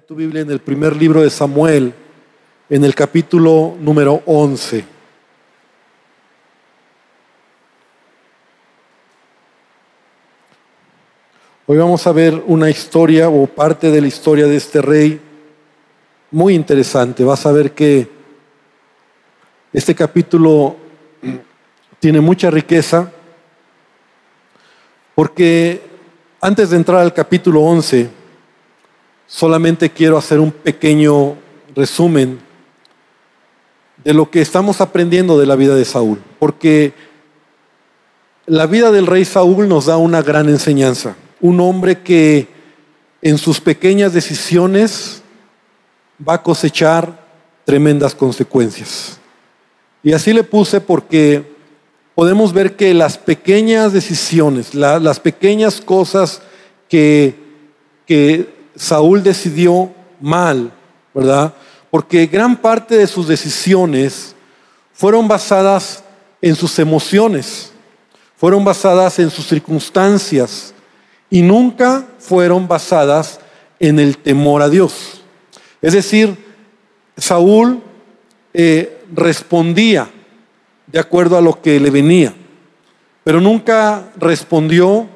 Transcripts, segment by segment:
Tu Biblia en el primer libro de Samuel, en el capítulo número 11. Hoy vamos a ver una historia o parte de la historia de este rey muy interesante. Vas a ver que este capítulo tiene mucha riqueza porque antes de entrar al capítulo 11, solamente quiero hacer un pequeño resumen de lo que estamos aprendiendo de la vida de Saúl, porque la vida del rey Saúl nos da una gran enseñanza, un hombre que en sus pequeñas decisiones va a cosechar tremendas consecuencias. Y así le puse porque podemos ver que las pequeñas decisiones, las pequeñas cosas que, que Saúl decidió mal, ¿verdad? Porque gran parte de sus decisiones fueron basadas en sus emociones, fueron basadas en sus circunstancias y nunca fueron basadas en el temor a Dios. Es decir, Saúl eh, respondía de acuerdo a lo que le venía, pero nunca respondió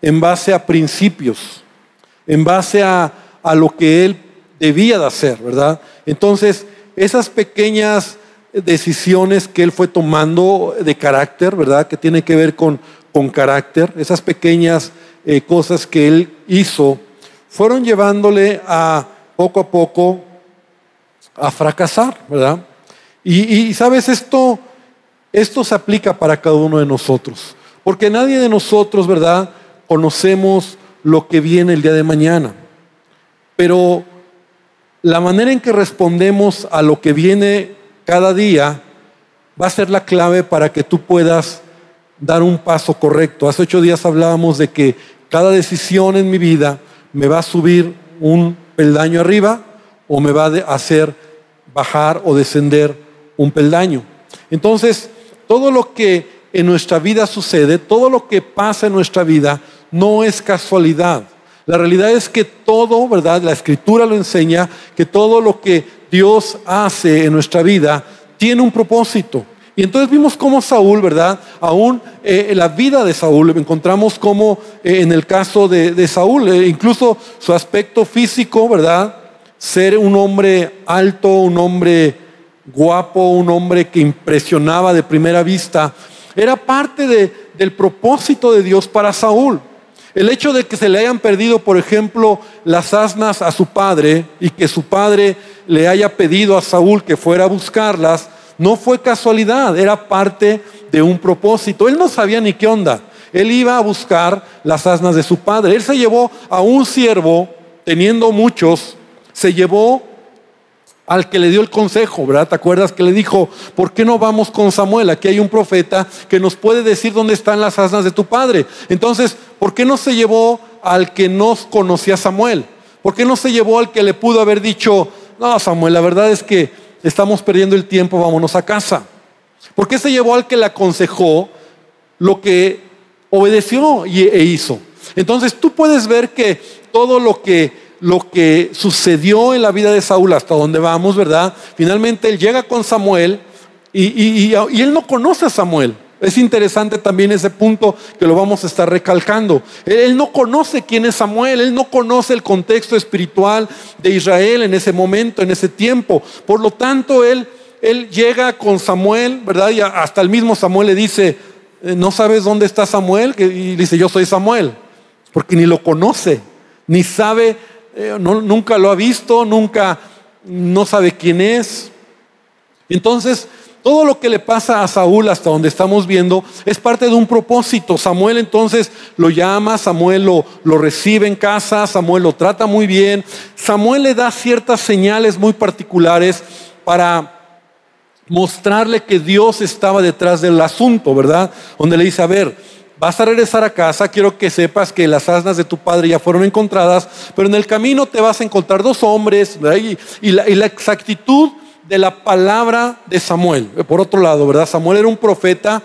en base a principios en base a, lo que él debía de hacer, ¿verdad? Entonces, esas pequeñas decisiones que él fue tomando de carácter, ¿verdad? Que tiene que ver con, con carácter, esas pequeñas eh, cosas que él hizo, fueron llevándole a poco a poco a fracasar, ¿verdad? Y, y sabes, esto, esto se aplica para cada uno de nosotros, porque nadie de nosotros, ¿verdad? Conocemos lo que viene el día de mañana. Pero la manera en que respondemos a lo que viene cada día va a ser la clave para que tú puedas dar un paso correcto. Hace ocho días hablábamos de que cada decisión en mi vida me va a subir un peldaño arriba o me va a hacer bajar o descender un peldaño. Entonces, todo lo que en nuestra vida sucede, todo lo que pasa en nuestra vida, no es casualidad. La realidad es que todo, ¿verdad? La escritura lo enseña, que todo lo que Dios hace en nuestra vida tiene un propósito. Y entonces vimos cómo Saúl, ¿verdad? Aún eh, en la vida de Saúl, encontramos cómo eh, en el caso de, Saúl, eh, incluso su aspecto físico, ¿verdad? Ser un hombre alto, un hombre guapo, un hombre que impresionaba de primera vista, era parte del propósito de Dios para Saúl. El hecho de que se le hayan perdido, por ejemplo, las asnas a su padre y que su padre le haya pedido a Saúl que fuera a buscarlas, no fue casualidad, era parte de un propósito. Él no sabía ni qué onda. Él iba a buscar las asnas de su padre. Él se llevó a un siervo, teniendo muchos, se llevó al que le dio el consejo, ¿verdad? ¿Te acuerdas que le dijo, ¿por qué no vamos con Samuel? Aquí hay un profeta que nos puede decir dónde están las asnas de tu padre. Entonces, ¿por qué no se llevó al que no conocía Samuel? ¿Por qué no se llevó al que le pudo haber dicho, no, Samuel, la verdad es que estamos perdiendo el tiempo, vámonos a casa? ¿Por qué se llevó al que le aconsejó lo que obedeció e hizo? Entonces, tú puedes ver que todo lo que lo que sucedió en la vida de Saúl, hasta donde vamos, ¿verdad? Finalmente él llega con Samuel y, él no conoce a Samuel. Es interesante también ese punto que lo vamos a estar recalcando. Él, no conoce quién es Samuel, él no conoce el contexto espiritual de Israel en ese momento, en ese tiempo. Por lo tanto, él, él llega con Samuel, ¿verdad? Y hasta el mismo Samuel le dice, eh, ¿no sabes dónde está Samuel? Y dice, yo soy Samuel, porque ni lo conoce, ni sabe eh, nunca lo ha visto, nunca, no sabe quién es. Entonces, todo lo que le pasa a Saúl hasta donde estamos viendo es parte de un propósito. Samuel entonces lo llama, Samuel lo, lo, recibe en casa, Samuel lo trata muy bien. Samuel le da ciertas señales muy particulares para mostrarle que Dios estaba detrás del asunto, ¿verdad? Donde le dice, a ver, vas a regresar a casa, quiero que sepas que las asnas de tu padre ya fueron encontradas, pero en el camino te vas a encontrar dos hombres y, la, exactitud de la palabra de Samuel. Por otro lado, ¿verdad? Samuel era un profeta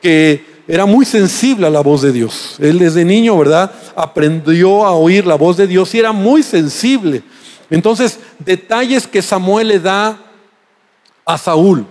que era muy sensible a la voz de Dios. Él desde niño, ¿verdad? Aprendió a oír la voz de Dios y era muy sensible. Entonces, detalles que Samuel le da a Saúl.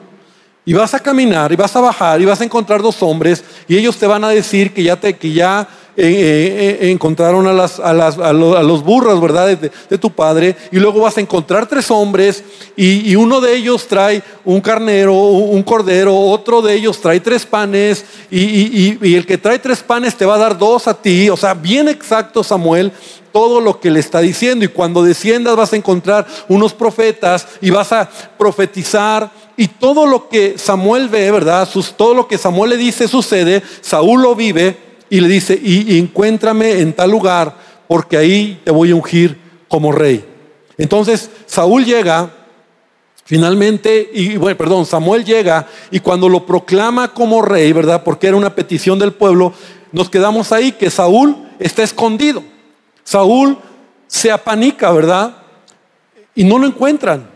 Y vas a caminar y vas a bajar y vas a encontrar dos hombres y ellos te van a decir que ya, te, que ya eh, eh, eh, encontraron a, las, a, las, a, los, burros, ¿verdad? De, tu padre. Y luego vas a encontrar tres hombres y, uno de ellos trae un carnero, un cordero, otro de ellos trae tres panes y, y el que trae tres panes te va a dar dos a ti. O sea, bien exacto Samuel todo lo que le está diciendo. Y cuando desciendas vas a encontrar unos profetas y vas a profetizar. Y todo lo que Samuel ve, ¿verdad? todo lo que Samuel le dice sucede. Saúl lo vive y le dice, y, encuéntrame en tal lugar, porque ahí te voy a ungir como rey. Entonces Saúl llega, finalmente, y bueno, perdón, Samuel llega y cuando lo proclama como rey, ¿verdad? Porque era una petición del pueblo, nos quedamos ahí que Saúl está escondido. Saúl se apanica, ¿verdad? Y no lo encuentran.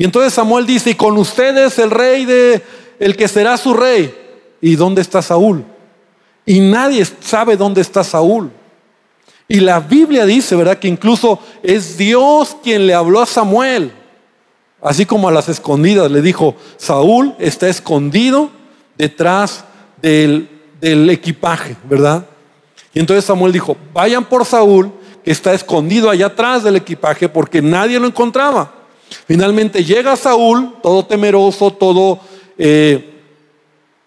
Y entonces Samuel dice, y con ustedes el rey de, el que será su rey. ¿Y dónde está Saúl? Y nadie sabe dónde está Saúl. Y la Biblia dice, ¿verdad? Que incluso es Dios quien le habló a Samuel. Así como a las escondidas le dijo, Saúl está escondido detrás del, del equipaje, ¿verdad? Y entonces Samuel dijo, vayan por Saúl, que está escondido allá atrás del equipaje, porque nadie lo encontraba. Finalmente llega Saúl, todo temeroso, todo eh,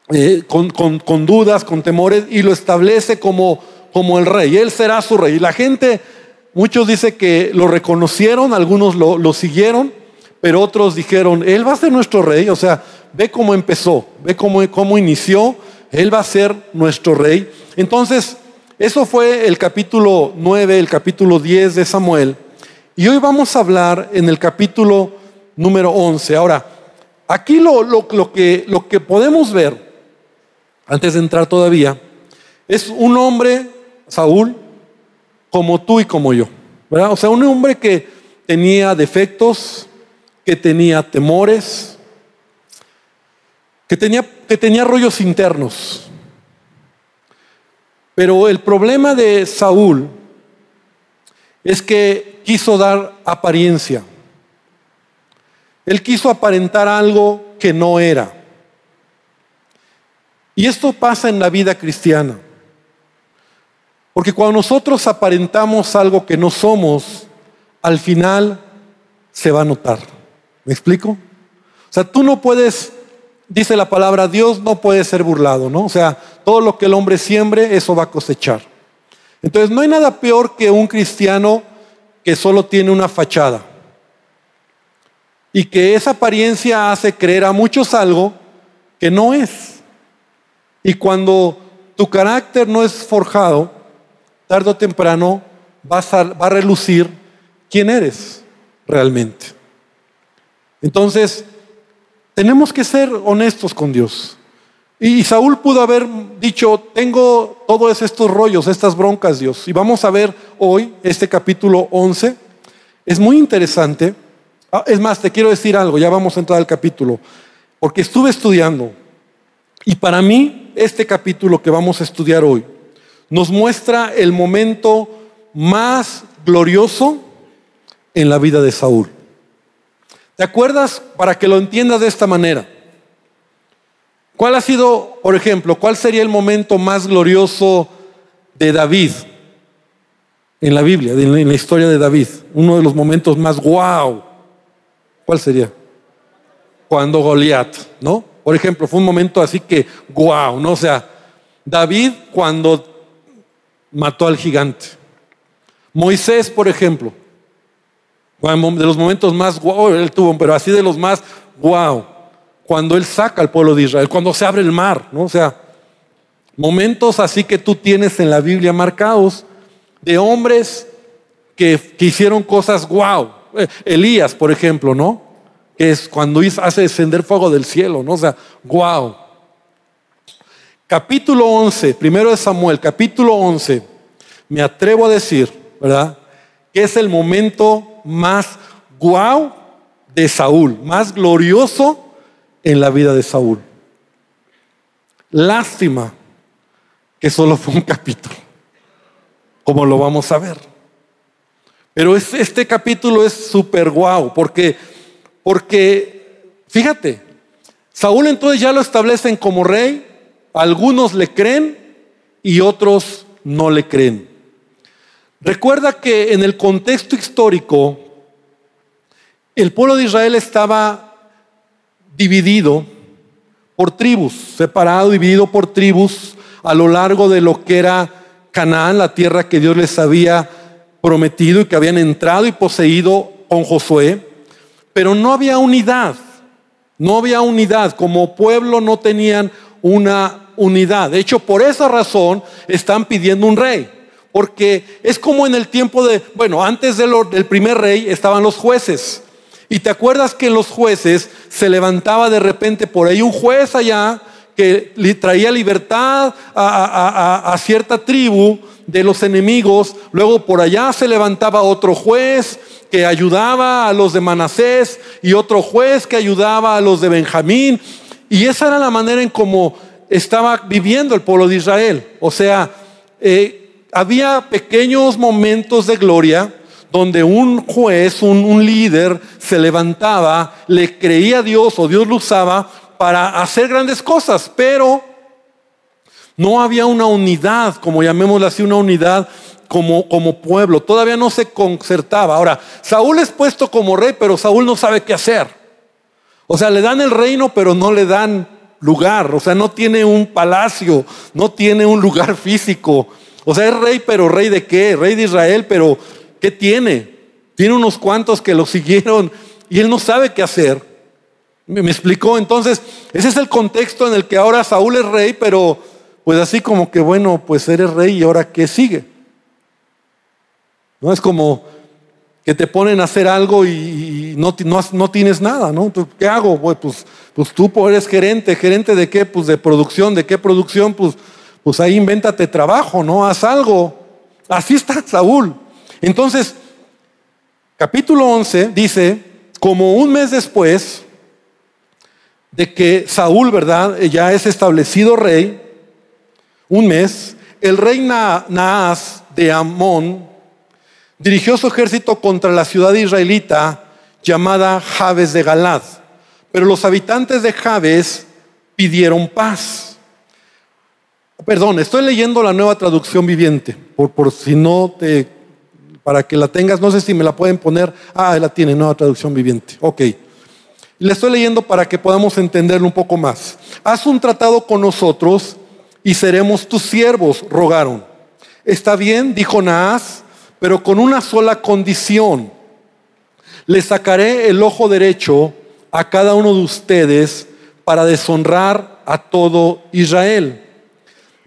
eh, con, dudas, con temores, y lo establece como, como el rey. Él será su rey. Y la gente, muchos dicen que lo reconocieron, algunos lo, siguieron, pero otros dijeron, Él va a ser nuestro rey. O sea, ve cómo empezó, ve cómo, cómo inició, Él va a ser nuestro rey. Entonces, eso fue el capítulo 9, el capítulo 10 de Samuel. Y hoy vamos a hablar en el capítulo número 11. Ahora, aquí lo, que, lo que podemos ver, antes de entrar todavía, es un hombre, Saúl, como tú y como yo. ¿verdad? O sea, un hombre que tenía defectos, que tenía temores, que tenía, que tenía rollos internos. Pero el problema de Saúl es que quiso dar apariencia. Él quiso aparentar algo que no era. Y esto pasa en la vida cristiana. Porque cuando nosotros aparentamos algo que no somos, al final se va a notar. ¿Me explico? O sea, tú no puedes dice la palabra, Dios no puede ser burlado, ¿no? O sea, todo lo que el hombre siembre, eso va a cosechar. Entonces, no hay nada peor que un cristiano que solo tiene una fachada y que esa apariencia hace creer a muchos algo que no es. Y cuando tu carácter no es forjado, tarde o temprano vas va a relucir quién eres realmente. Entonces, tenemos que ser honestos con Dios. Y Saúl pudo haber dicho, tengo todos estos rollos, estas broncas, Dios. Y vamos a ver hoy este capítulo 11. Es muy interesante. Ah, es más, te quiero decir algo, ya vamos a entrar al capítulo. Porque estuve estudiando. Y para mí, este capítulo que vamos a estudiar hoy nos muestra el momento más glorioso en la vida de Saúl. ¿Te acuerdas? Para que lo entiendas de esta manera. ¿Cuál ha sido, por ejemplo, cuál sería el momento más glorioso de David en la Biblia, en la historia de David? Uno de los momentos más wow. ¿Cuál sería? Cuando Goliat, ¿no? Por ejemplo, fue un momento así que wow, ¿no? O sea, David cuando mató al gigante. Moisés, por ejemplo, de los momentos más guau, él tuvo, pero así de los más guau, cuando él saca al pueblo de Israel, cuando se abre el mar, ¿no? O sea, momentos así que tú tienes en la Biblia marcados de hombres que, hicieron cosas guau. Eh, Elías, por ejemplo, ¿no? Que es cuando hace descender fuego del cielo, ¿no? O sea, guau. Capítulo 11, primero de Samuel, capítulo 11, me atrevo a decir, ¿verdad? Que es el momento más guau de Saúl, más glorioso en la vida de Saúl. Lástima que solo fue un capítulo, como lo vamos a ver. Pero este capítulo es súper guau, porque, porque, fíjate, Saúl entonces ya lo establecen como rey, algunos le creen y otros no le creen. Recuerda que en el contexto histórico, el pueblo de Israel estaba dividido por tribus, separado, dividido por tribus a lo largo de lo que era Canaán, la tierra que Dios les había prometido y que habían entrado y poseído con Josué, pero no había unidad, no había unidad, como pueblo no tenían una unidad. De hecho, por esa razón están pidiendo un rey, porque es como en el tiempo de, bueno, antes del, primer rey estaban los jueces. Y te acuerdas que en los jueces se levantaba de repente por ahí un juez allá que traía libertad a, cierta tribu de los enemigos. Luego por allá se levantaba otro juez que ayudaba a los de Manasés y otro juez que ayudaba a los de Benjamín. Y esa era la manera en cómo estaba viviendo el pueblo de Israel. O sea, eh, había pequeños momentos de gloria donde un juez, un, líder, se levantaba, le creía a Dios o Dios lo usaba para hacer grandes cosas, pero no había una unidad, como llamémosla así, una unidad como, como pueblo. Todavía no se concertaba. Ahora, Saúl es puesto como rey, pero Saúl no sabe qué hacer. O sea, le dan el reino, pero no le dan lugar. O sea, no tiene un palacio, no tiene un lugar físico. O sea, es rey, pero rey de qué? Rey de Israel, pero ¿qué tiene? Tiene unos cuantos que lo siguieron y él no sabe qué hacer. ¿Me, explicó? Entonces, ese es el contexto en el que ahora Saúl es rey, pero pues así como que, bueno, pues eres rey y ahora qué sigue. No es como que te ponen a hacer algo y, no, no, tienes nada, ¿no? ¿Qué hago? Pues, pues tú eres gerente, gerente de qué? Pues de producción, ¿de qué producción? Pues, pues ahí invéntate trabajo, ¿no? Haz algo. Así está Saúl. Entonces, capítulo 11 dice, como un mes después, de que Saúl, ¿verdad? Ya es establecido rey, un mes, el rey Naas de Amón dirigió su ejército contra la ciudad israelita llamada Jabes de Galad. Pero los habitantes de Jabes pidieron paz. Perdón, estoy leyendo la nueva traducción viviente, por, por si no te, para que la tengas, no sé si me la pueden poner. Ah, la tiene, nueva traducción viviente. Ok. Le estoy leyendo para que podamos entenderlo un poco más. Haz un tratado con nosotros y seremos tus siervos, rogaron. Está bien, dijo Naas, pero con una sola condición. Le sacaré el ojo derecho a cada uno de ustedes para deshonrar a todo Israel.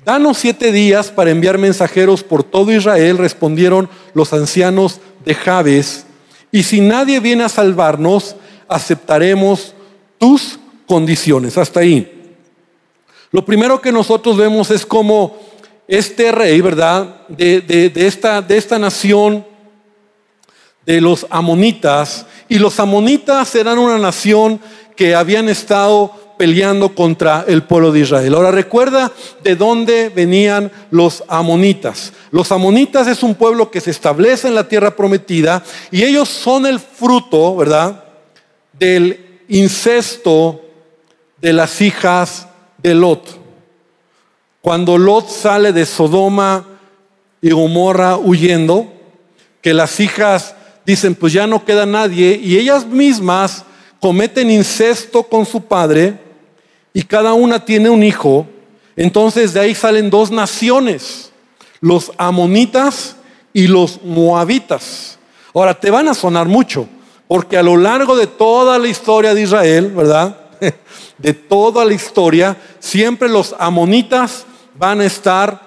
Danos siete días para enviar mensajeros por todo Israel, respondieron los ancianos de Jabes. Y si nadie viene a salvarnos, aceptaremos tus condiciones. Hasta ahí. Lo primero que nosotros vemos es como este rey, ¿verdad? De, esta, de esta nación de los amonitas. Y los amonitas eran una nación que habían estado peleando contra el pueblo de Israel. Ahora recuerda de dónde venían los amonitas. Los amonitas es un pueblo que se establece en la tierra prometida y ellos son el fruto, ¿verdad? del incesto de las hijas de Lot. Cuando Lot sale de Sodoma y Gomorra huyendo, que las hijas dicen, pues ya no queda nadie, y ellas mismas cometen incesto con su padre, y cada una tiene un hijo, entonces de ahí salen dos naciones, los amonitas y los moabitas. Ahora, te van a sonar mucho, porque a lo largo de toda la historia de Israel, ¿verdad? De toda la historia, siempre los amonitas van a estar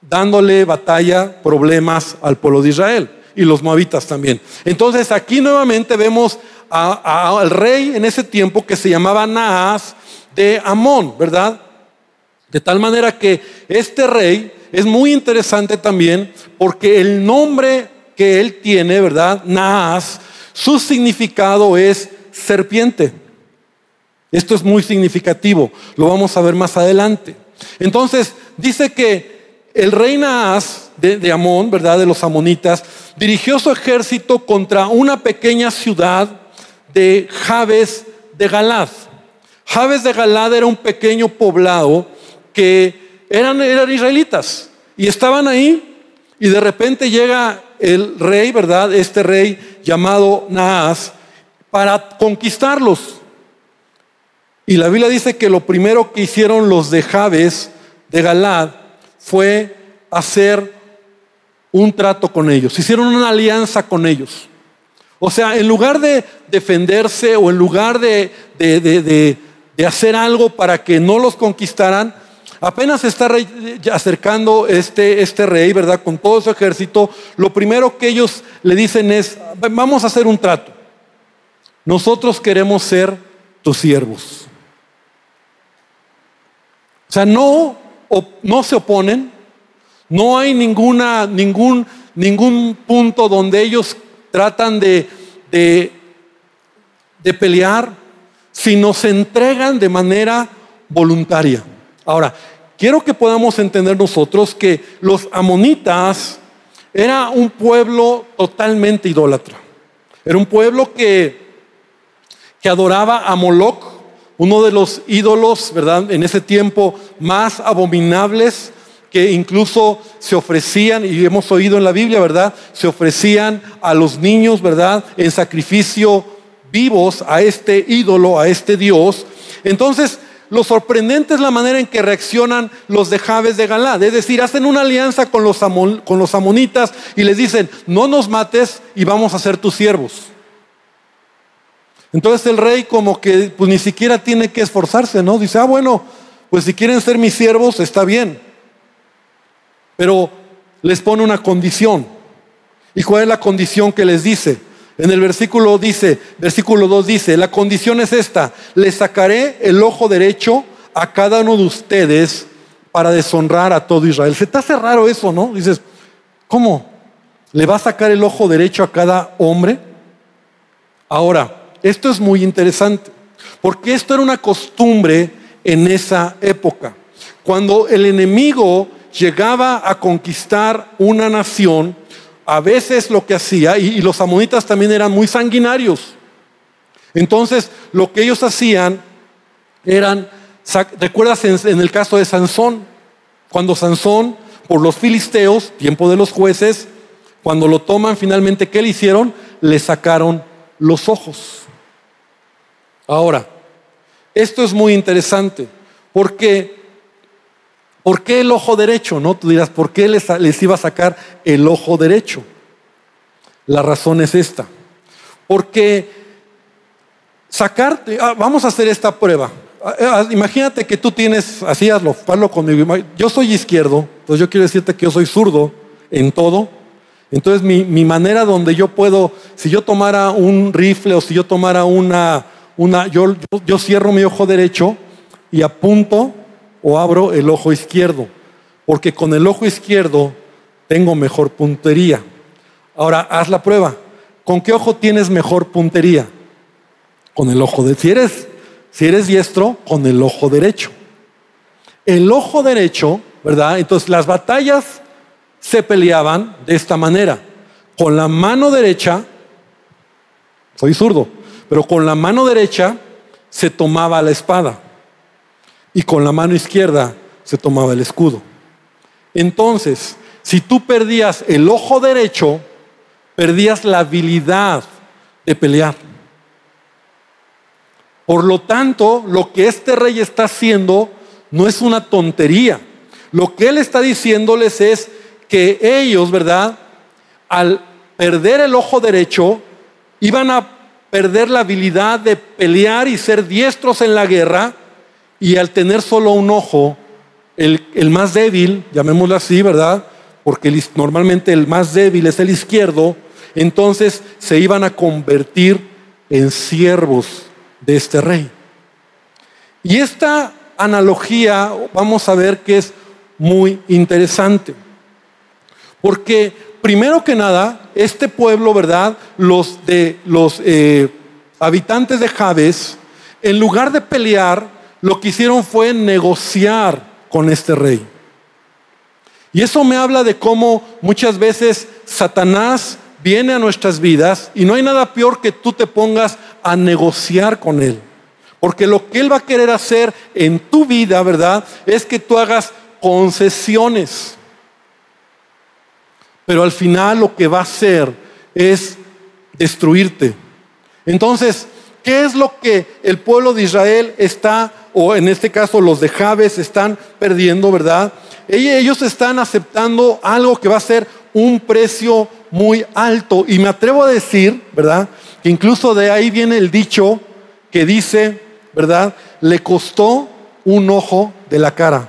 dándole batalla, problemas al pueblo de Israel y los moabitas también. Entonces aquí nuevamente vemos al rey en ese tiempo que se llamaba Naas de Amón, ¿verdad? De tal manera que este rey es muy interesante también porque el nombre que él tiene, ¿verdad? Naas, su significado es serpiente. Esto es muy significativo, lo vamos a ver más adelante. Entonces, dice que el rey Naas de, Amón, ¿verdad? De los amonitas, dirigió su ejército contra una pequeña ciudad de Jabes de Galad. Jabes de Galad era un pequeño poblado que eran, eran israelitas y estaban ahí y de repente llega el rey, ¿verdad? Este rey llamado Naas para conquistarlos. Y la Biblia dice que lo primero que hicieron los de Jabes de Galad fue hacer un trato con ellos, hicieron una alianza con ellos. O sea, en lugar de defenderse o en lugar de, de, hacer algo para que no los conquistaran, apenas está acercando este, este rey, ¿verdad? Con todo su ejército, lo primero que ellos le dicen es, vamos a hacer un trato. Nosotros queremos ser tus siervos. O sea, no, no se oponen, no hay ninguna, ningún, ningún punto donde ellos tratan de, de, de pelear, sino se entregan de manera voluntaria. Ahora, quiero que podamos entender nosotros que los amonitas era un pueblo totalmente idólatra. Era un pueblo que, que adoraba a Moloch, uno de los ídolos, ¿verdad? En ese tiempo más abominables que incluso se ofrecían, y hemos oído en la Biblia, ¿verdad? Se ofrecían a los niños, ¿verdad? En sacrificio vivos a este ídolo, a este Dios. Entonces, lo sorprendente es la manera en que reaccionan los de Jabes de Galad. Es decir, hacen una alianza con los, con los amonitas y les dicen, no nos mates y vamos a ser tus siervos. Entonces el rey como que pues ni siquiera tiene que esforzarse, ¿no? Dice, ah, bueno, pues si quieren ser mis siervos, está bien. Pero les pone una condición. ¿Y cuál es la condición que les dice? En el versículo dice, versículo 2 dice, la condición es esta, le sacaré el ojo derecho a cada uno de ustedes para deshonrar a todo Israel. Se te hace raro eso, ¿no? Dices, ¿cómo? ¿Le va a sacar el ojo derecho a cada hombre? Ahora, esto es muy interesante, porque esto era una costumbre en esa época. Cuando el enemigo llegaba a conquistar una nación, a veces lo que hacía, y, los amonitas también eran muy sanguinarios, entonces lo que ellos hacían eran, ¿recuerdas en, el caso de Sansón? Cuando Sansón, por los filisteos, tiempo de los jueces, cuando lo toman finalmente, ¿qué le hicieron? Le sacaron los ojos. Ahora, esto es muy interesante, porque ¿por qué el ojo derecho? No, tú dirás, ¿por qué les, iba a sacar el ojo derecho? La razón es esta, porque sacarte, ah, vamos a hacer esta prueba. Ah, ah, imagínate que tú tienes, así hazlo, hazlo conmigo. Yo soy izquierdo, entonces yo quiero decirte que yo soy zurdo en todo. Entonces mi, mi manera donde yo puedo, si yo tomara un rifle o si yo tomara una, una, yo, cierro mi ojo derecho y apunto o abro el ojo izquierdo, porque con el ojo izquierdo tengo mejor puntería. Ahora, haz la prueba. ¿Con qué ojo tienes mejor puntería? Con el ojo de si eres si eres diestro, con el ojo derecho. El ojo derecho, ¿verdad? Entonces las batallas se peleaban de esta manera. Con la mano derecha, soy zurdo, pero con la mano derecha se tomaba la espada y con la mano izquierda se tomaba el escudo. Entonces, si tú perdías el ojo derecho, perdías la habilidad de pelear. Por lo tanto, lo que este rey está haciendo no es una tontería. Lo que él está diciéndoles es que ellos, ¿verdad? Al perder el ojo derecho, iban a perder la habilidad de pelear y ser diestros en la guerra y al tener solo un ojo, el, más débil, llamémoslo así, ¿verdad? Porque normalmente el más débil es el izquierdo, entonces se iban a convertir en siervos de este rey. Y esta analogía vamos a ver que es muy interesante, porque primero que nada, este pueblo, ¿verdad? Los de los eh, habitantes de Jabes, en lugar de pelear, lo que hicieron fue negociar con este rey. Y eso me habla de cómo muchas veces Satanás viene a nuestras vidas y no hay nada peor que tú te pongas a negociar con él. Porque lo que él va a querer hacer en tu vida, ¿verdad? Es que tú hagas concesiones. Pero al final lo que va a hacer es destruirte. Entonces, ¿qué es lo que el pueblo de Israel está, o en este caso los de Jabes, están perdiendo, verdad? Ellos están aceptando algo que va a ser un precio muy alto. Y me atrevo a decir, ¿verdad? Que incluso de ahí viene el dicho que dice, ¿verdad? Le costó un ojo de la cara.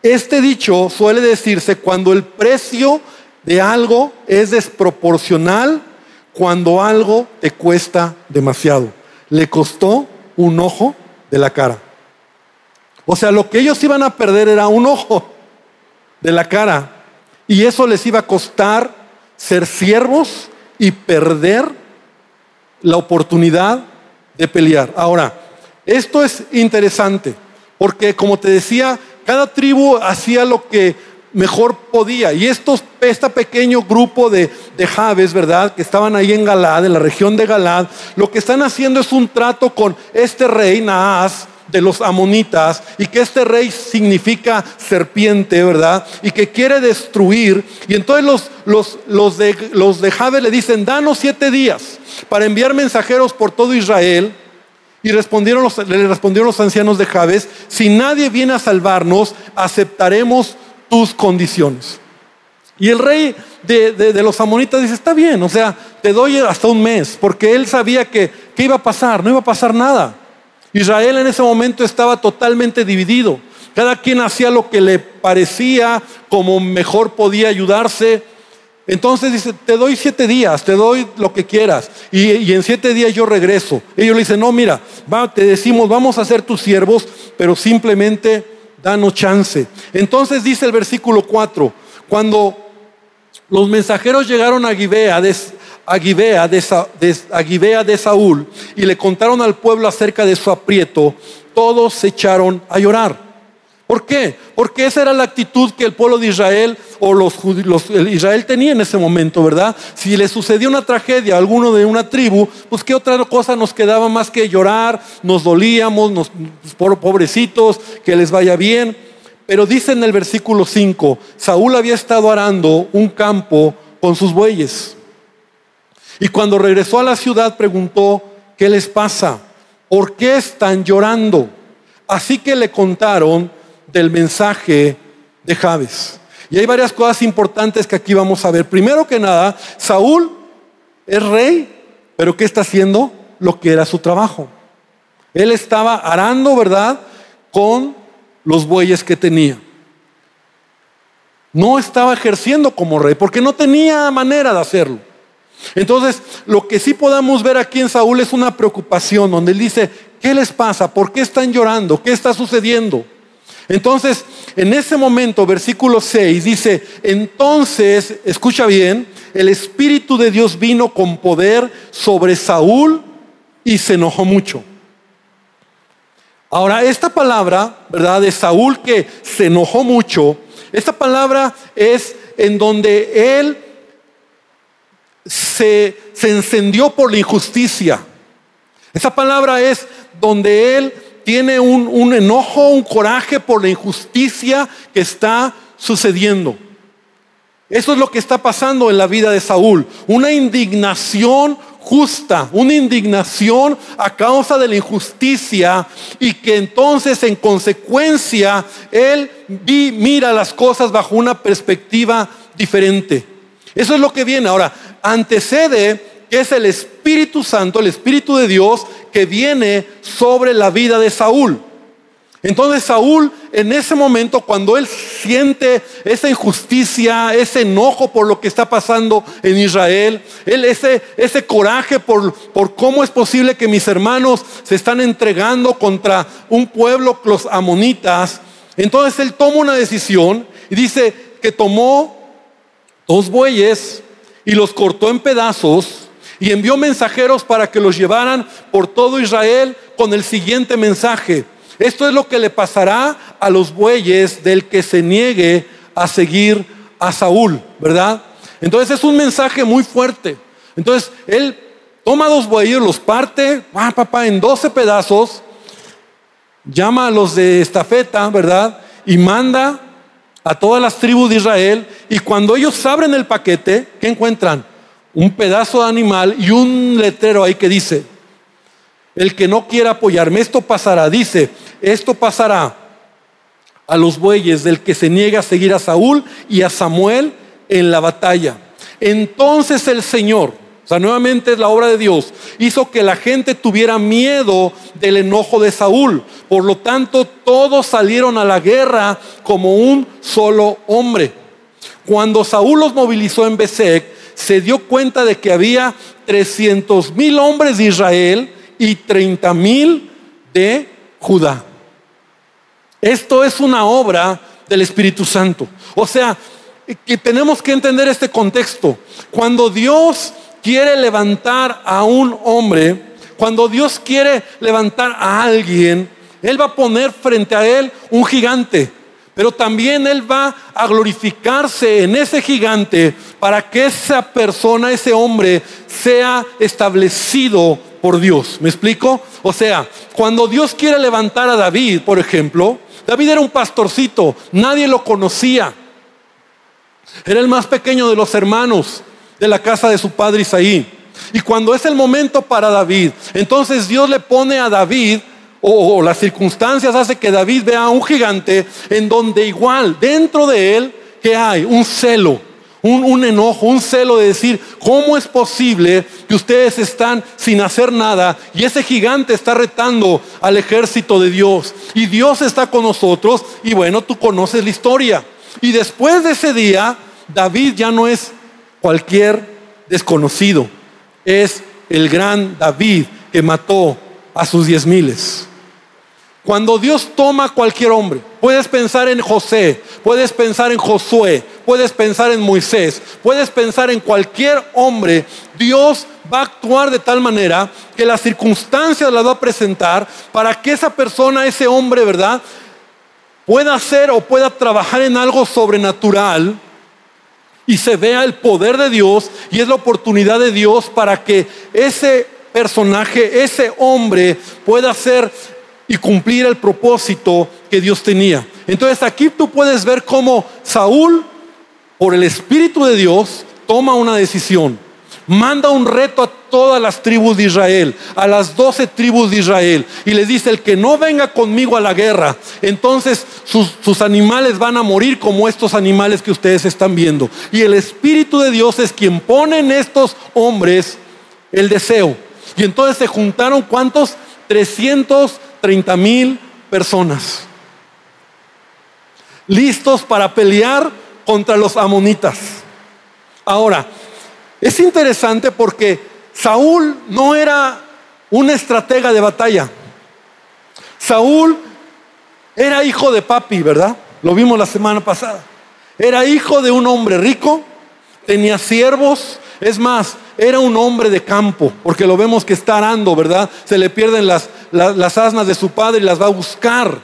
Este dicho suele decirse cuando el precio de algo es desproporcional, cuando algo te cuesta demasiado. Le costó un ojo de la cara. O sea, lo que ellos iban a perder era un ojo de la cara. Y eso les iba a costar ser siervos y perder la oportunidad de pelear. Ahora, esto es interesante, porque como te decía, cada tribu hacía lo que mejor podía. Y estos, este pequeño grupo de, de Javes, ¿verdad? Que estaban ahí en Galad, en la región de Galad, lo que están haciendo es un trato con este rey, Naas, de los amonitas, y que este rey significa serpiente, ¿verdad? Y que quiere destruir. Y entonces los, los, los de, los de Javes le dicen, danos siete días para enviar mensajeros por todo Israel y respondieron los, le respondieron los ancianos de Jabes, si nadie viene a salvarnos, aceptaremos tus condiciones. Y el rey de, los amonitas dice, está bien, o sea, te doy hasta un mes, porque él sabía que, que iba a pasar, no iba a pasar nada. Israel en ese momento estaba totalmente dividido. Cada quien hacía lo que le parecía, como mejor podía ayudarse. Entonces dice, te doy siete días, te doy lo que quieras. Y, en siete días yo regreso. Ellos le dicen, no, mira, te decimos, vamos a ser tus siervos, pero simplemente danos chance. Entonces dice el versículo 4, cuando los mensajeros llegaron a Gibea de, a Gibea a de Saúl y le contaron al pueblo acerca de su aprieto, todos se echaron a llorar. ¿Por qué? Porque esa era la actitud que el pueblo de Israel o los, los Israel tenía en ese momento, ¿verdad? Si le sucedió una tragedia a alguno de una tribu, pues qué otra cosa nos quedaba más que llorar, nos dolíamos, nos, pobrecitos, que les vaya bien. Pero dice en el versículo 5, Saúl había estado arando un campo con sus bueyes. Y cuando regresó a la ciudad preguntó, ¿qué les pasa? ¿Por qué están llorando? Así que le contaron del mensaje de Jabes. Y hay varias cosas importantes que aquí vamos a ver. Primero que nada, Saúl es rey, pero ¿qué está haciendo? Lo que era su trabajo. Él estaba arando, ¿verdad? Con los bueyes que tenía. No estaba ejerciendo como rey, porque no tenía manera de hacerlo. Entonces, lo que sí podamos ver aquí en Saúl es una preocupación, donde él dice, ¿qué les pasa? ¿Por qué están llorando? ¿Qué está sucediendo? Entonces, en ese momento, versículo 6 dice, entonces, escucha bien, el Espíritu de Dios vino con poder sobre Saúl y se enojó mucho. Ahora, esta palabra, ¿verdad? De Saúl que se enojó mucho, esta palabra es en donde él se, se encendió por la injusticia. Esa palabra es donde él tiene un, enojo, un coraje por la injusticia que está sucediendo. Eso es lo que está pasando en la vida de Saúl. Una indignación justa, una indignación a causa de la injusticia y que entonces en consecuencia él mira las cosas bajo una perspectiva diferente. Eso es lo que viene. Ahora, antecede que es el Espíritu Santo, el Espíritu de Dios que viene sobre la vida de Saúl. Entonces Saúl en ese momento, cuando él siente esa injusticia, ese enojo por lo que está pasando en Israel, ese, ese coraje por, por cómo es posible que mis hermanos se están entregando contra un pueblo, los amonitas, entonces él toma una decisión y dice que tomó dos bueyes y los cortó en pedazos y envió mensajeros para que los llevaran por todo Israel con el siguiente mensaje. Esto es lo que le pasará a los bueyes del que se niegue a seguir a Saúl, ¿verdad? Entonces es un mensaje muy fuerte. Entonces él toma dos bueyes, los parte, papá, en 12 pedazos, llama a los de estafeta, ¿verdad? Y manda a todas las tribus de Israel. Y cuando ellos abren el paquete, ¿qué encuentran? Un pedazo de animal y un letrero ahí que dice, el que no quiera apoyarme, esto pasará, dice, esto pasará a los bueyes del que se niega a seguir a Saúl y a Samuel en la batalla. Entonces el Señor, o sea, nuevamente es la obra de Dios, hizo que la gente tuviera miedo del enojo de Saúl. Por lo tanto, todos salieron a la guerra como un solo hombre. Cuando Saúl los movilizó en Besek, se dio cuenta de que había 300 mil hombres de Israel y 30 mil de Judá. Esto es una obra del Espíritu Santo. O sea, que tenemos que entender este contexto. Cuando Dios quiere levantar a un hombre, cuando Dios quiere levantar a alguien, Él va a poner frente a Él un gigante. Pero también Él va a glorificarse en ese gigante para que esa persona, ese hombre, sea establecido por Dios. ¿Me explico? O sea, cuando Dios quiere levantar a David, por ejemplo, David era un pastorcito, nadie lo conocía. Era el más pequeño de los hermanos de la casa de su padre Isaí. Y cuando es el momento para David, entonces Dios le pone a David, o, las circunstancias hace que David vea a un gigante en donde igual dentro de él que hay un celo, un, enojo, un celo de decir, ¿cómo es posible que ustedes están sin hacer nada y ese gigante está retando al ejército de Dios? Y Dios está con nosotros y bueno, tú conoces la historia. Y después de ese día, David ya no es cualquier desconocido, es el gran David que mató a sus diez miles. Cuando Dios toma a cualquier hombre, puedes pensar en José, puedes pensar en Josué, puedes pensar en Moisés, puedes pensar en cualquier hombre, Dios va a actuar de tal manera que las circunstancias las va a presentar para que esa persona, ese hombre, ¿verdad? Pueda hacer o pueda trabajar en algo sobrenatural y se vea el poder de Dios y es la oportunidad de Dios para que ese personaje, ese hombre pueda ser y cumplir el propósito que Dios tenía. Entonces aquí tú puedes ver cómo Saúl, por el Espíritu de Dios, toma una decisión. Manda un reto a todas las tribus de Israel, a las doce tribus de Israel, y les dice, el que no venga conmigo a la guerra, entonces sus, sus, animales van a morir como estos animales que ustedes están viendo. Y el Espíritu de Dios es quien pone en estos hombres el deseo. Y entonces se juntaron cuántos? 300 30 mil personas listos para pelear contra los amonitas. Ahora, es interesante porque Saúl no era un estratega de batalla. Saúl era hijo de papi, ¿verdad? Lo vimos la semana pasada. Era hijo de un hombre rico, tenía siervos, es más, era un hombre de campo, porque lo vemos que está arando, ¿verdad? Se le pierden las, las, asnas de su padre y las va a buscar.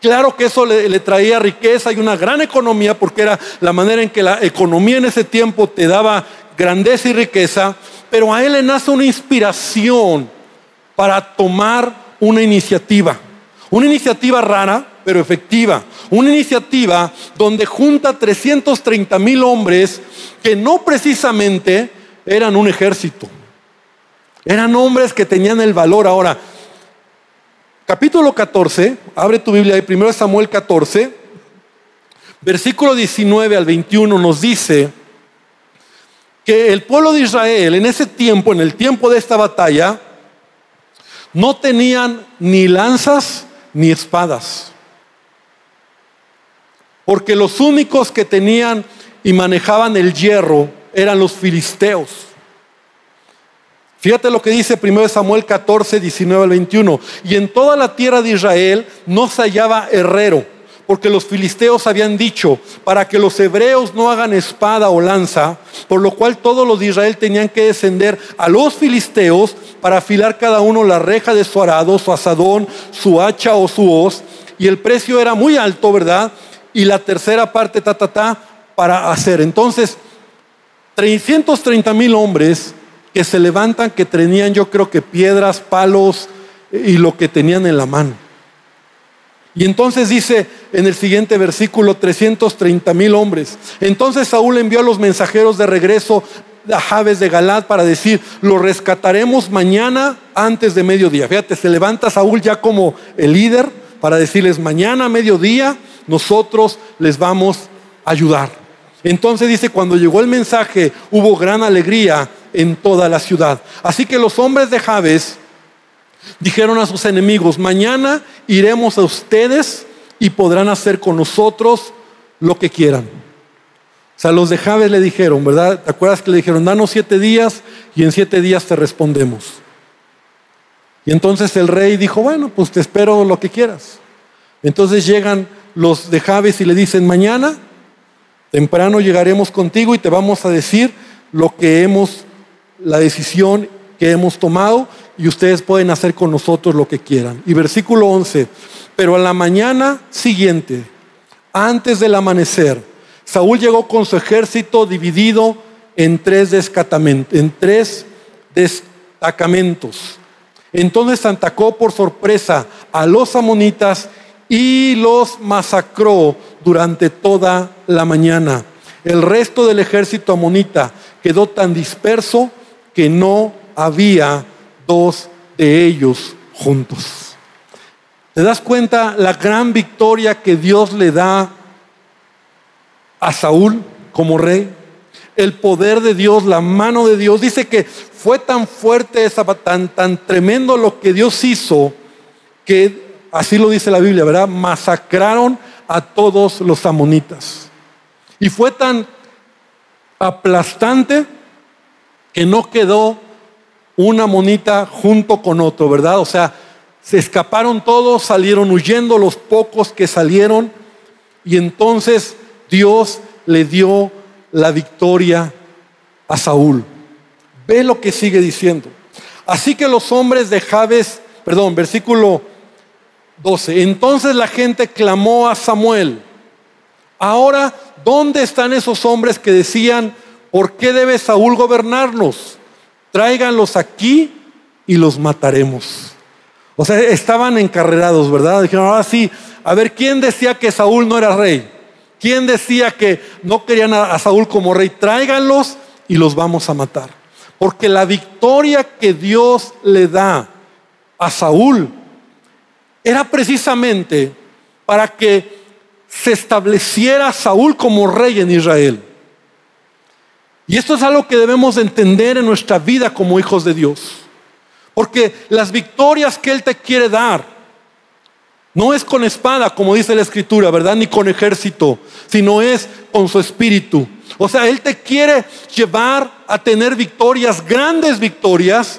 Claro que eso le, le, traía riqueza y una gran economía, porque era la manera en que la economía en ese tiempo te daba grandeza y riqueza, pero a él le nace una inspiración para tomar una iniciativa. Una iniciativa rara, pero efectiva. Una iniciativa donde junta 330 mil hombres que no precisamente eran un ejército. Eran hombres que tenían el valor. Ahora, capítulo 14, abre tu Biblia ahí, primero Samuel 14, versículo 19 al 21 nos dice que el pueblo de Israel en ese tiempo, en el tiempo de esta batalla, no tenían ni lanzas ni espadas. Porque los únicos que tenían y manejaban el hierro eran los filisteos. Fíjate lo que dice 1 Samuel 14, 19 al 21. Y en toda la tierra de Israel no se hallaba herrero, porque los filisteos habían dicho, para que los hebreos no hagan espada o lanza, por lo cual todos los de Israel tenían que descender a los filisteos para afilar cada uno la reja de su arado, su asadón, su hacha o su hoz, y el precio era muy alto, ¿verdad? Y la tercera parte, ta, ta, ta, para hacer. Entonces, 330 mil hombres que se levantan, que tenían yo creo que piedras, palos y lo que tenían en la mano. Y entonces dice en el siguiente versículo 330 mil hombres. Entonces Saúl envió a los mensajeros de regreso a Javes de Galad para decir, lo rescataremos mañana antes de mediodía. Fíjate, se levanta Saúl ya como el líder para decirles, mañana mediodía nosotros les vamos a ayudar. Entonces dice, cuando llegó el mensaje hubo gran alegría en toda la ciudad. Así que los hombres de Javes dijeron a sus enemigos, mañana iremos a ustedes y podrán hacer con nosotros lo que quieran. O sea, los de Javes le dijeron, ¿verdad? ¿Te acuerdas que le dijeron, danos siete días y en siete días te respondemos? Y entonces el rey dijo, bueno, pues te espero lo que quieras. Entonces llegan los de Javes y le dicen, mañana, temprano llegaremos contigo y te vamos a decir lo que hemos, la decisión que hemos tomado y ustedes pueden hacer con nosotros lo que quieran. Y versículo 11, pero a la mañana siguiente, antes del amanecer, Saúl llegó con su ejército dividido en tres, en tres destacamentos. Entonces atacó por sorpresa a los amonitas y los masacró durante toda la mañana. El resto del ejército amonita quedó tan disperso que no había dos de ellos juntos. ¿Te das cuenta la gran victoria que Dios le da a Saúl como rey? El poder de Dios, la mano de Dios. Dice que fue tan fuerte, esa, tan, tan tremendo lo que Dios hizo, que así lo dice la Biblia, ¿verdad? Masacraron a todos los amonitas. Y fue tan aplastante que no quedó una monita junto con otro, ¿verdad? O sea, se escaparon todos, salieron huyendo los pocos que salieron y entonces Dios le dio la victoria a Saúl. Ve lo que sigue diciendo. Así que los hombres de Jabes, perdón, versículo 12, entonces la gente clamó a Samuel. Ahora, ¿dónde están esos hombres que decían, ¿por qué debe Saúl gobernarnos? tráiganlos aquí y los mataremos. O sea, estaban encarrerados, ¿verdad? Dijeron, ahora sí, a ver, ¿quién decía que Saúl no era rey? ¿Quién decía que no querían a Saúl como rey? Tráiganlos y los vamos a matar. Porque la victoria que Dios le da a Saúl era precisamente para que se estableciera Saúl como rey en Israel. Y esto es algo que debemos entender en nuestra vida como hijos de Dios. Porque las victorias que Él te quiere dar no es con espada, como dice la Escritura, ¿verdad? Ni con ejército, sino es con su espíritu. O sea, Él te quiere llevar a tener victorias, grandes victorias,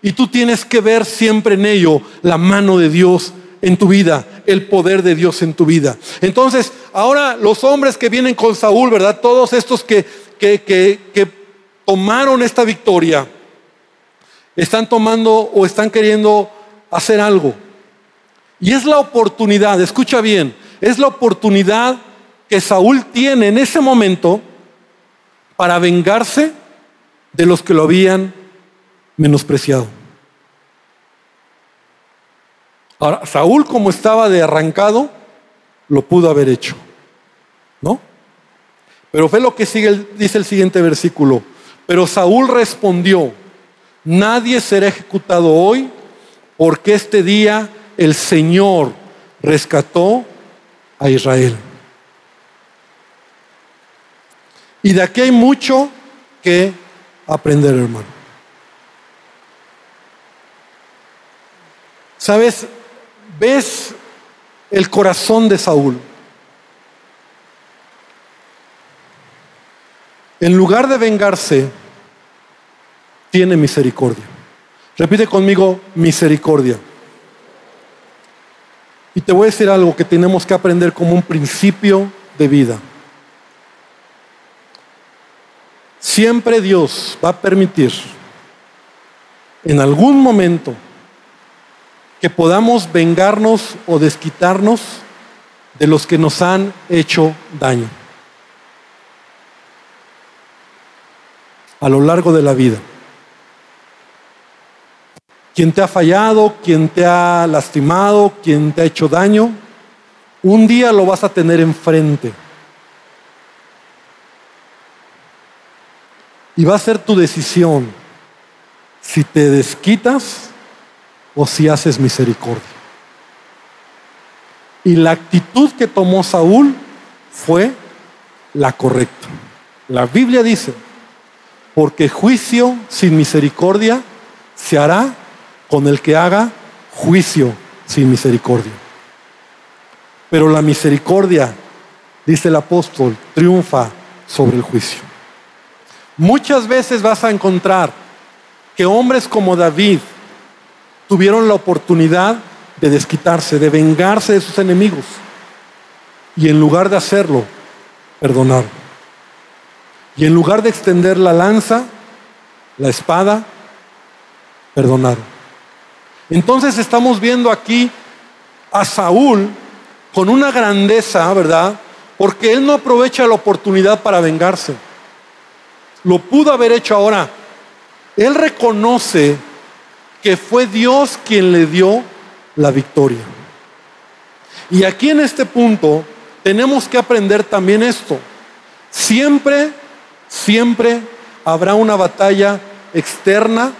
y tú tienes que ver siempre en ello la mano de Dios en tu vida, el poder de Dios en tu vida. Entonces, ahora los hombres que vienen con Saúl, ¿verdad? Todos estos que que, tomaron esta victoria están tomando o están queriendo hacer algo. Y es la oportunidad, escucha bien, es la oportunidad que Saúl tiene en ese momento para vengarse de los que lo habían menospreciado. Ahora, Saúl como estaba de arrancado, lo pudo haber hecho, ¿no? Pero fue lo que sigue, dice el siguiente versículo. Pero Saúl respondió, nadie será ejecutado hoy porque este día el Señor rescató a Israel. Y de aquí hay mucho que aprender, hermano. ¿Sabes? ¿Ves el corazón de Saúl? en lugar de vengarse, tiene misericordia. Repite conmigo, misericordia. Y te voy a decir algo que tenemos que aprender como un principio de vida. Siempre Dios va a permitir en algún momento que podamos vengarnos o desquitarnos de los que nos han hecho daño a lo largo de la vida. Quien te ha fallado, quien te ha lastimado, quien te ha hecho daño, un día lo vas a tener enfrente. Y va a ser tu decisión si te desquitas o si haces misericordia. Y la actitud que tomó Saúl fue la correcta. La Biblia dice, porque juicio sin misericordia se hará con el que haga juicio sin misericordia. Pero la misericordia, dice el apóstol, triunfa sobre el juicio. Muchas veces vas a encontrar que hombres como David tuvieron la oportunidad de desquitarse, de vengarse de sus enemigos. Y en lugar de hacerlo, perdonaron. Y en lugar de extender la lanza, la espada, perdonaron. Entonces estamos viendo aquí a Saúl con una grandeza, ¿verdad? Porque él no aprovecha la oportunidad para vengarse. Lo pudo haber hecho ahora. Él reconoce que fue Dios quien le dio la victoria. Y aquí en este punto tenemos que aprender también esto. Siempre, siempre habrá una batalla externa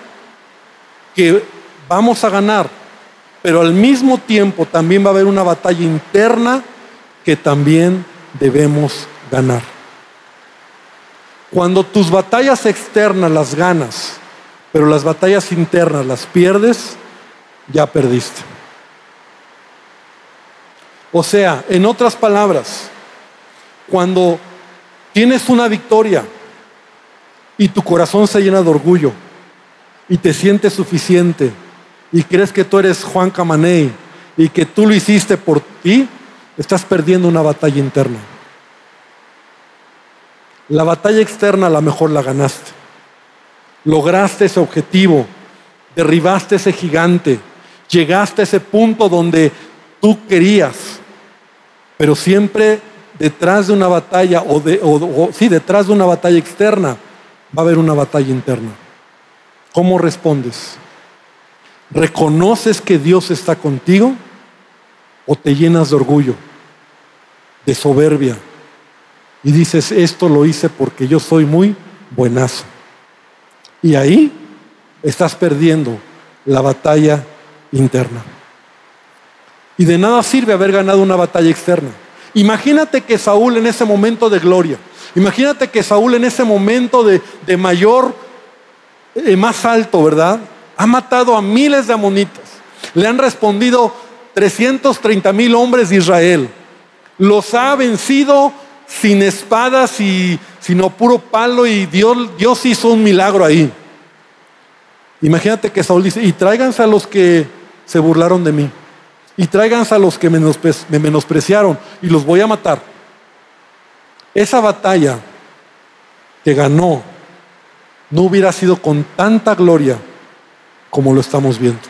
que vamos a ganar, pero al mismo tiempo también va a haber una batalla interna que también debemos ganar. Cuando tus batallas externas las ganas, pero las batallas internas las pierdes, ya perdiste. O sea, en otras palabras, cuando tienes una victoria y tu corazón se llena de orgullo y te sientes suficiente y crees que tú eres Juan Camaney y que tú lo hiciste por ti, estás perdiendo una batalla interna. La batalla externa a lo mejor la ganaste. Lograste ese objetivo, derribaste ese gigante, llegaste a ese punto donde tú querías, pero siempre detrás de una batalla, o, de, sí, detrás de una batalla externa, va a haber una batalla interna. ¿Cómo respondes? ¿Reconoces que Dios está contigo o te llenas de orgullo, de soberbia y dices, esto lo hice porque yo soy muy buenazo? Y ahí estás perdiendo la batalla interna. Y de nada sirve haber ganado una batalla externa. Imagínate que Saúl en ese momento de gloria, imagínate que Saúl en ese momento de, de mayor, eh, más alto, ¿verdad? Ha matado a miles de amonitas. Le han respondido 330 mil hombres de Israel. Los ha vencido sin espadas y sino puro palo y Dios, Dios hizo un milagro ahí. Imagínate que Saúl dice, y tráiganse a los que se burlaron de mí. Y tráiganse a los que me menospreciaron y los voy a matar. Esa batalla que ganó no hubiera sido con tanta gloria como lo estamos viendo.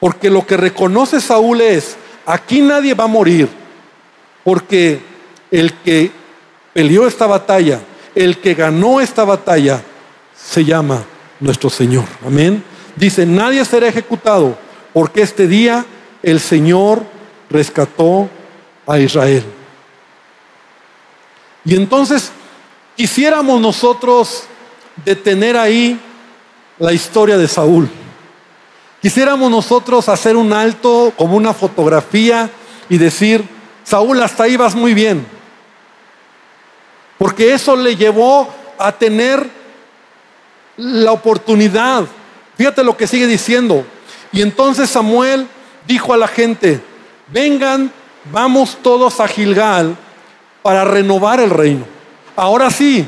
Porque lo que reconoce Saúl es, aquí nadie va a morir, porque el que peleó esta batalla, el que ganó esta batalla, se llama nuestro Señor. Amén. Dice, nadie será ejecutado, porque este día el Señor rescató a Israel. Y entonces quisiéramos nosotros detener ahí la historia de Saúl. Quisiéramos nosotros hacer un alto como una fotografía y decir, Saúl, hasta ahí vas muy bien. Porque eso le llevó a tener la oportunidad. Fíjate lo que sigue diciendo. Y entonces Samuel dijo a la gente, vengan, vamos todos a Gilgal para renovar el reino. Ahora sí,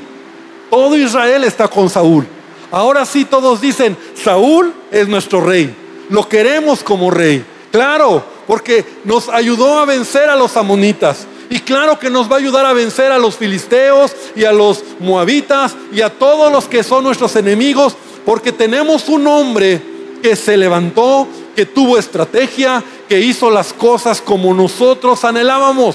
todo Israel está con Saúl. Ahora sí todos dicen, Saúl es nuestro rey. Lo queremos como rey. Claro, porque nos ayudó a vencer a los amonitas. Y claro que nos va a ayudar a vencer a los filisteos y a los moabitas y a todos los que son nuestros enemigos, porque tenemos un hombre que se levantó, que tuvo estrategia, que hizo las cosas como nosotros anhelábamos.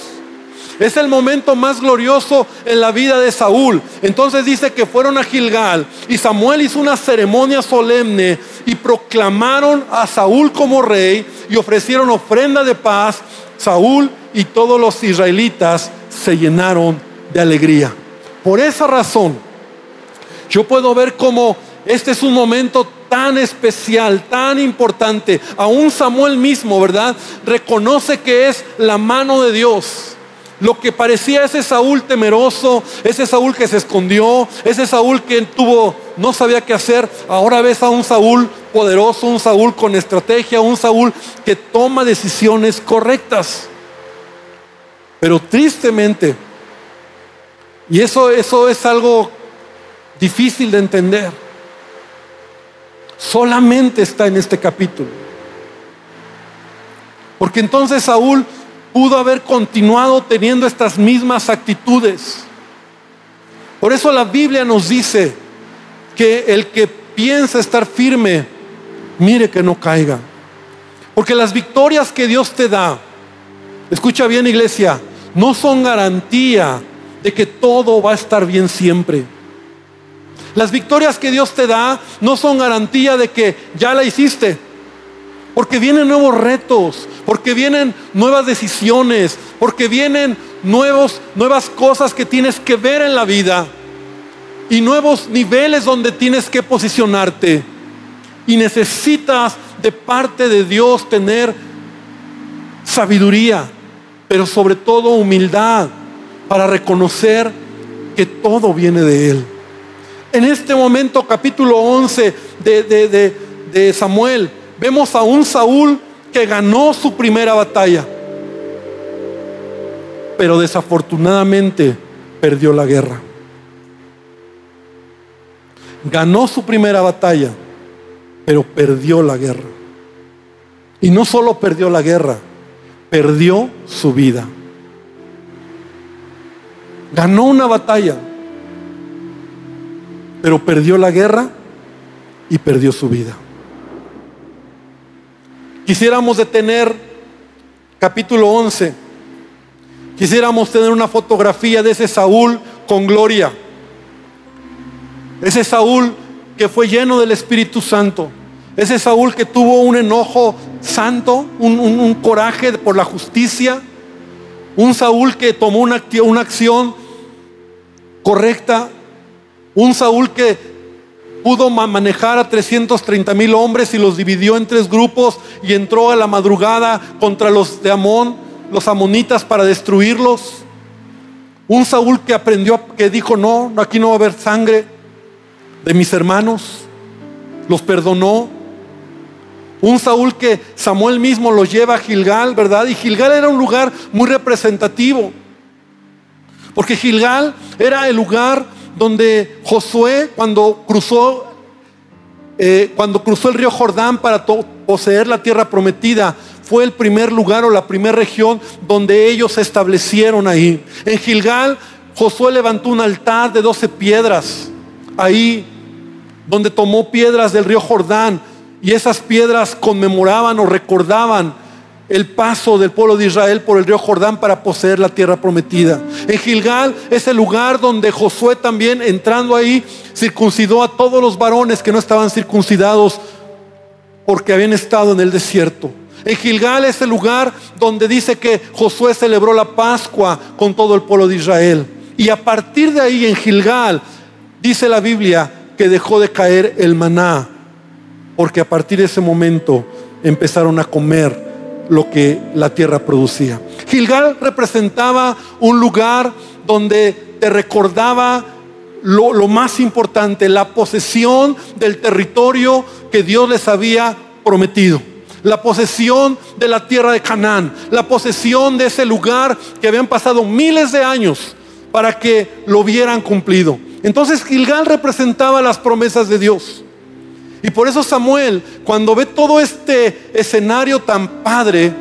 Es el momento más glorioso en la vida de Saúl. Entonces dice que fueron a Gilgal y Samuel hizo una ceremonia solemne y proclamaron a Saúl como rey y ofrecieron ofrenda de paz. Saúl y todos los israelitas se llenaron de alegría. Por esa razón, yo puedo ver cómo este es un momento tan especial, tan importante. Aún Samuel mismo, ¿verdad? Reconoce que es la mano de Dios. Lo que parecía ese Saúl temeroso, ese Saúl que se escondió, ese Saúl que tuvo, no sabía qué hacer, ahora ves a un Saúl poderoso, un Saúl con estrategia, un Saúl que toma decisiones correctas. Pero tristemente, y eso, eso es algo difícil de entender, solamente está en este capítulo. Porque entonces Saúl pudo haber continuado teniendo estas mismas actitudes. Por eso la Biblia nos dice que el que piensa estar firme, mire que no caiga. Porque las victorias que Dios te da, escucha bien iglesia, no son garantía de que todo va a estar bien siempre. Las victorias que Dios te da no son garantía de que ya la hiciste. Porque vienen nuevos retos, porque vienen nuevas decisiones, porque vienen nuevos, nuevas cosas que tienes que ver en la vida y nuevos niveles donde tienes que posicionarte. Y necesitas de parte de Dios tener sabiduría, pero sobre todo humildad para reconocer que todo viene de Él. En este momento, capítulo 11 de, de Samuel, vemos a un Saúl que ganó su primera batalla, pero desafortunadamente perdió la guerra. Ganó su primera batalla, pero perdió la guerra. Y no solo perdió la guerra, perdió su vida. Ganó una batalla, pero perdió la guerra y perdió su vida. Quisiéramos detener capítulo 11. Quisiéramos tener una fotografía de ese Saúl con gloria. Ese Saúl que fue lleno del Espíritu Santo. Ese Saúl que tuvo un enojo santo, un, coraje por la justicia. Un Saúl que tomó una, una acción correcta. Un Saúl que pudo manejar a 330 mil hombres y los dividió en tres grupos y entró a la madrugada contra los de Amón, los amonitas, para destruirlos. Un Saúl que aprendió, que dijo, no, aquí no va a haber sangre de mis hermanos. Los perdonó. Un Saúl que Samuel mismo lo lleva a Gilgal, ¿verdad? Y Gilgal era un lugar muy representativo. Porque Gilgal era el lugar donde Josué cuando cruzó, eh, cuando cruzó el río Jordán para poseer la tierra prometida, fue el primer lugar o la primera región donde ellos se establecieron ahí. En Gilgal, Josué levantó un altar de doce piedras, ahí donde tomó piedras del río Jordán, y esas piedras conmemoraban o recordaban el paso del pueblo de Israel por el río Jordán para poseer la tierra prometida. En Gilgal es el lugar donde Josué también entrando ahí circuncidó a todos los varones que no estaban circuncidados porque habían estado en el desierto. En Gilgal es el lugar donde dice que Josué celebró la Pascua con todo el pueblo de Israel. Y a partir de ahí en Gilgal dice la Biblia que dejó de caer el maná, porque a partir de ese momento empezaron a comer lo que la tierra producía. Gilgal representaba un lugar donde te recordaba lo, más importante, la posesión del territorio que Dios les había prometido. La posesión de la tierra de Canaán, la posesión de ese lugar que habían pasado miles de años para que lo hubieran cumplido. Entonces Gilgal representaba las promesas de Dios. Y por eso Samuel, cuando ve todo este escenario tan padre,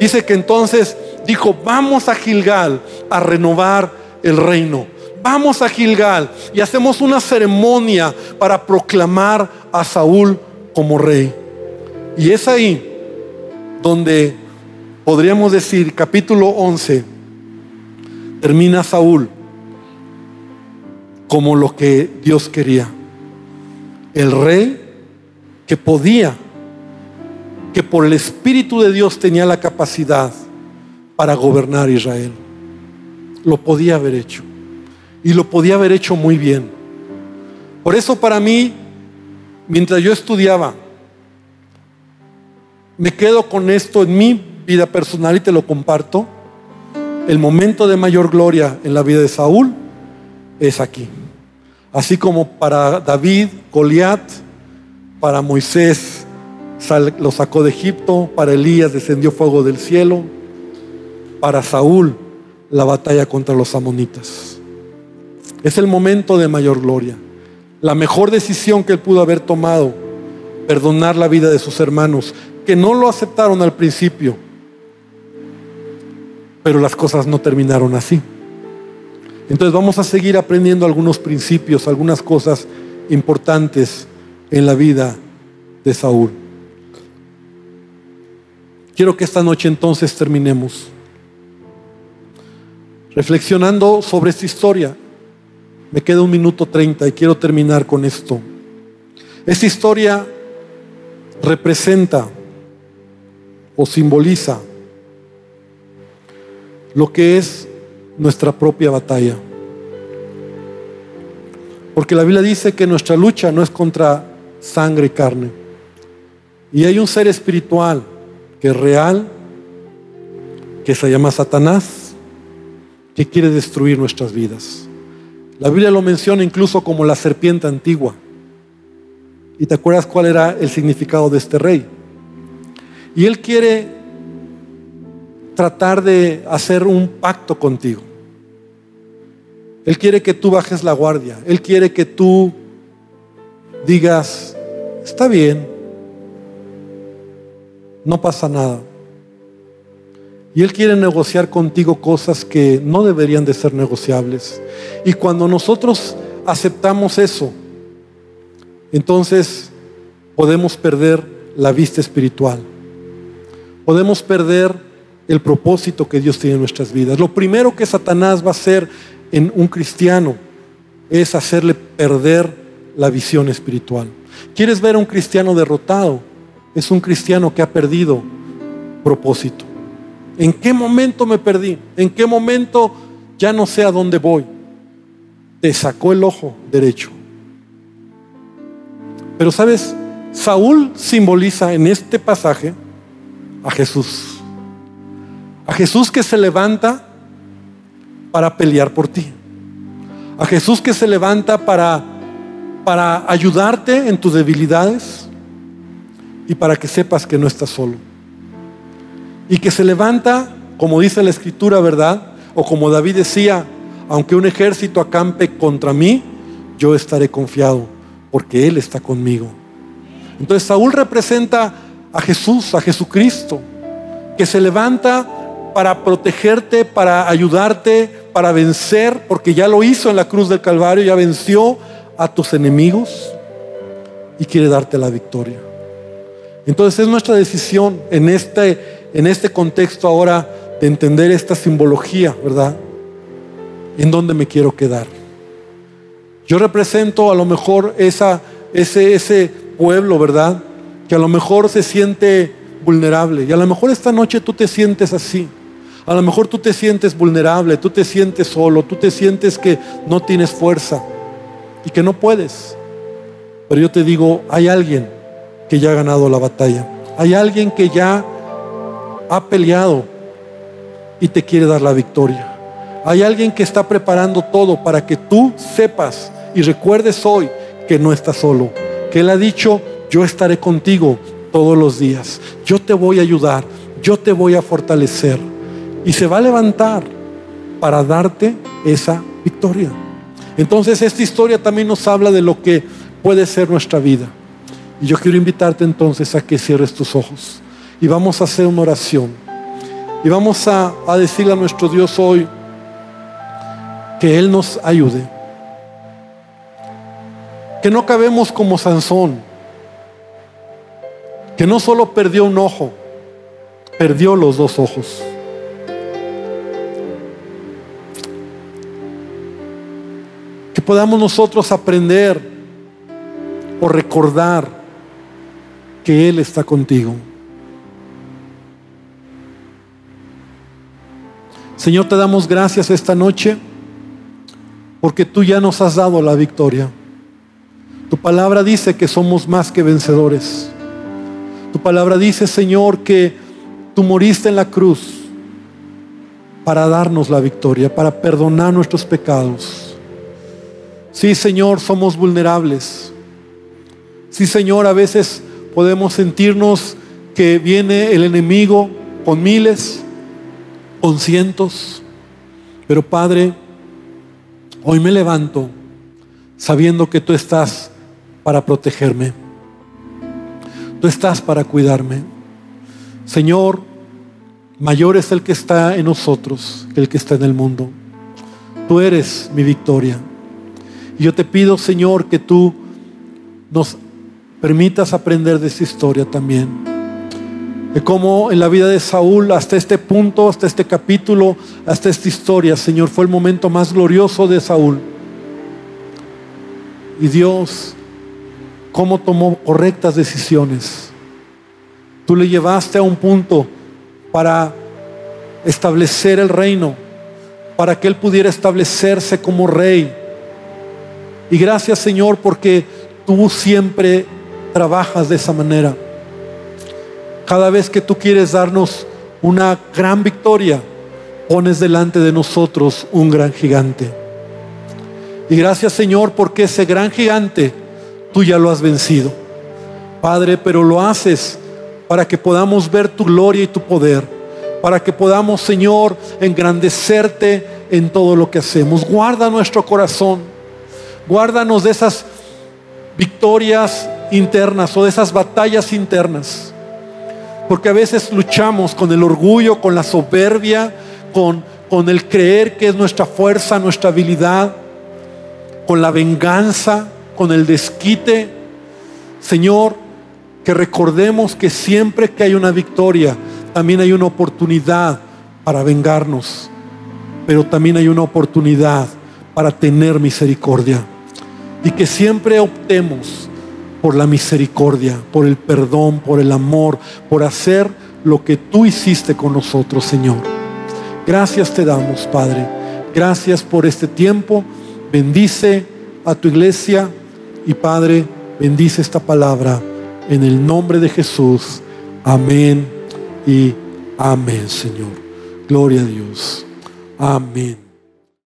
Dice que entonces dijo, vamos a Gilgal a renovar el reino. Vamos a Gilgal y hacemos una ceremonia para proclamar a Saúl como rey. Y es ahí donde podríamos decir, capítulo 11, termina Saúl como lo que Dios quería. El rey que podía, que por el Espíritu de Dios tenía la capacidad para gobernar Israel. Lo podía haber hecho. Y lo podía haber hecho muy bien. Por eso para mí, mientras yo estudiaba, me quedo con esto en mi vida personal y te lo comparto. El momento de mayor gloria en la vida de Saúl es aquí. Así como para David, Goliat, para Moisés lo sacó de Egipto, para Elías descendió fuego del cielo, para Saúl la batalla contra los amonitas. Es el momento de mayor gloria. La mejor decisión que él pudo haber tomado, perdonar la vida de sus hermanos, que no lo aceptaron al principio, pero las cosas no terminaron así. Entonces vamos a seguir aprendiendo algunos principios, algunas cosas importantes en la vida de Saúl. Quiero que esta noche entonces terminemos reflexionando sobre esta historia. Me queda un minuto treinta y quiero terminar con esto. Esta historia representa o simboliza lo que es nuestra propia batalla. Porque la Biblia dice que nuestra lucha no es contra sangre y carne. Y hay un ser espiritual que es real, que se llama Satanás, que quiere destruir nuestras vidas. La Biblia lo menciona incluso como la serpiente antigua. ¿Y te acuerdas cuál era el significado de este rey? Y él quiere tratar de hacer un pacto contigo. Él quiere que tú bajes la guardia. Él quiere que tú digas, está bien, no pasa nada. Y Él quiere negociar contigo cosas que no deberían de ser negociables. Y cuando nosotros aceptamos eso, entonces podemos perder la vista espiritual. Podemos perder el propósito que Dios tiene en nuestras vidas. Lo primero que Satanás va a hacer en un cristiano es hacerle perder la visión espiritual. ¿Quieres ver a un cristiano derrotado? Es un cristiano que ha perdido propósito. ¿En qué momento me perdí? ¿En qué momento ya no sé a dónde voy? Te sacó el ojo derecho. Pero sabes, Saúl simboliza en este pasaje a Jesús. A Jesús que se levanta para pelear por ti. A Jesús que se levanta para, para ayudarte en tus debilidades y para que sepas que no estás solo. Y que se levanta, como dice la escritura, ¿verdad? O como David decía, aunque un ejército acampe contra mí, yo estaré confiado, porque Él está conmigo. Entonces Saúl representa a Jesús, a Jesucristo, que se levanta para protegerte, para ayudarte, para vencer, porque ya lo hizo en la cruz del Calvario, ya venció a tus enemigos y quiere darte la victoria. Entonces es nuestra decisión en este, en este contexto ahora de entender esta simbología, ¿verdad? ¿En dónde me quiero quedar? Yo represento a lo mejor ese, ese pueblo, ¿verdad? Que a lo mejor se siente vulnerable y a lo mejor esta noche tú te sientes así. A lo mejor tú te sientes vulnerable, tú te sientes solo, tú te sientes que no tienes fuerza y que no puedes. Pero yo te digo, hay alguien que ya ha ganado la batalla. Hay alguien que ya ha peleado y te quiere dar la victoria. Hay alguien que está preparando todo para que tú sepas y recuerdes hoy que no estás solo. Que Él ha dicho, yo estaré contigo todos los días. Yo te voy a ayudar. Yo te voy a fortalecer y se va a levantar para darte esa victoria. Entonces esta historia también nos habla de lo que puede ser nuestra vida. Y yo quiero invitarte entonces a que cierres tus ojos y vamos a hacer una oración. Y vamos a, decirle a nuestro Dios hoy que Él nos ayude. Que no cabemos como Sansón, que no solo perdió un ojo, perdió los dos ojos. Podamos nosotros aprender o recordar que Él está contigo. Señor, te damos gracias esta noche porque tú ya nos has dado la victoria. Tu palabra dice que somos más que vencedores. Tu palabra dice, Señor, que tú moriste en la cruz para darnos la victoria, para perdonar nuestros pecados. Sí, Señor, somos vulnerables. Sí, Señor, a veces podemos sentirnos que viene el enemigo con miles, con cientos. Pero Padre, hoy me levanto sabiendo que tú estás para protegerme. Tú estás para cuidarme. Señor, mayor es el que está en nosotros que el que está en el mundo. Tú eres mi victoria. Y yo te pido, Señor, que tú nos permitas aprender de esta historia también. De cómo en la vida de Saúl, hasta este punto, hasta este capítulo, hasta esta historia, Señor, fue el momento más glorioso de Saúl. Y Dios, cómo tomó correctas decisiones. Tú le llevaste a un punto para establecer el reino, para que él pudiera establecerse como rey. Y gracias Señor porque tú siempre trabajas de esa manera. Cada vez que tú quieres darnos una gran victoria, pones delante de nosotros un gran gigante. Y gracias Señor porque ese gran gigante tú ya lo has vencido. Padre, pero lo haces para que podamos ver tu gloria y tu poder, para que podamos, Señor, engrandecerte en todo lo que hacemos. Guarda nuestro corazón, guárdanos de esas victorias internas o de esas batallas internas. Porque a veces luchamos con el orgullo, con la soberbia, con, con el creer que es nuestra fuerza, nuestra habilidad, con la venganza, con el desquite. Señor, que recordemos que siempre que hay una victoria, también hay una oportunidad para vengarnos, pero también hay una oportunidad para tener misericordia. Y que siempre optemos por la misericordia, por el perdón, por el amor, por hacer lo que tú hiciste con nosotros, Señor. Gracias te damos, Padre. Gracias por este tiempo. Bendice a tu iglesia y Padre, bendice esta palabra en el nombre de Jesús. Amén y amén, Señor. Gloria a Dios. Amén.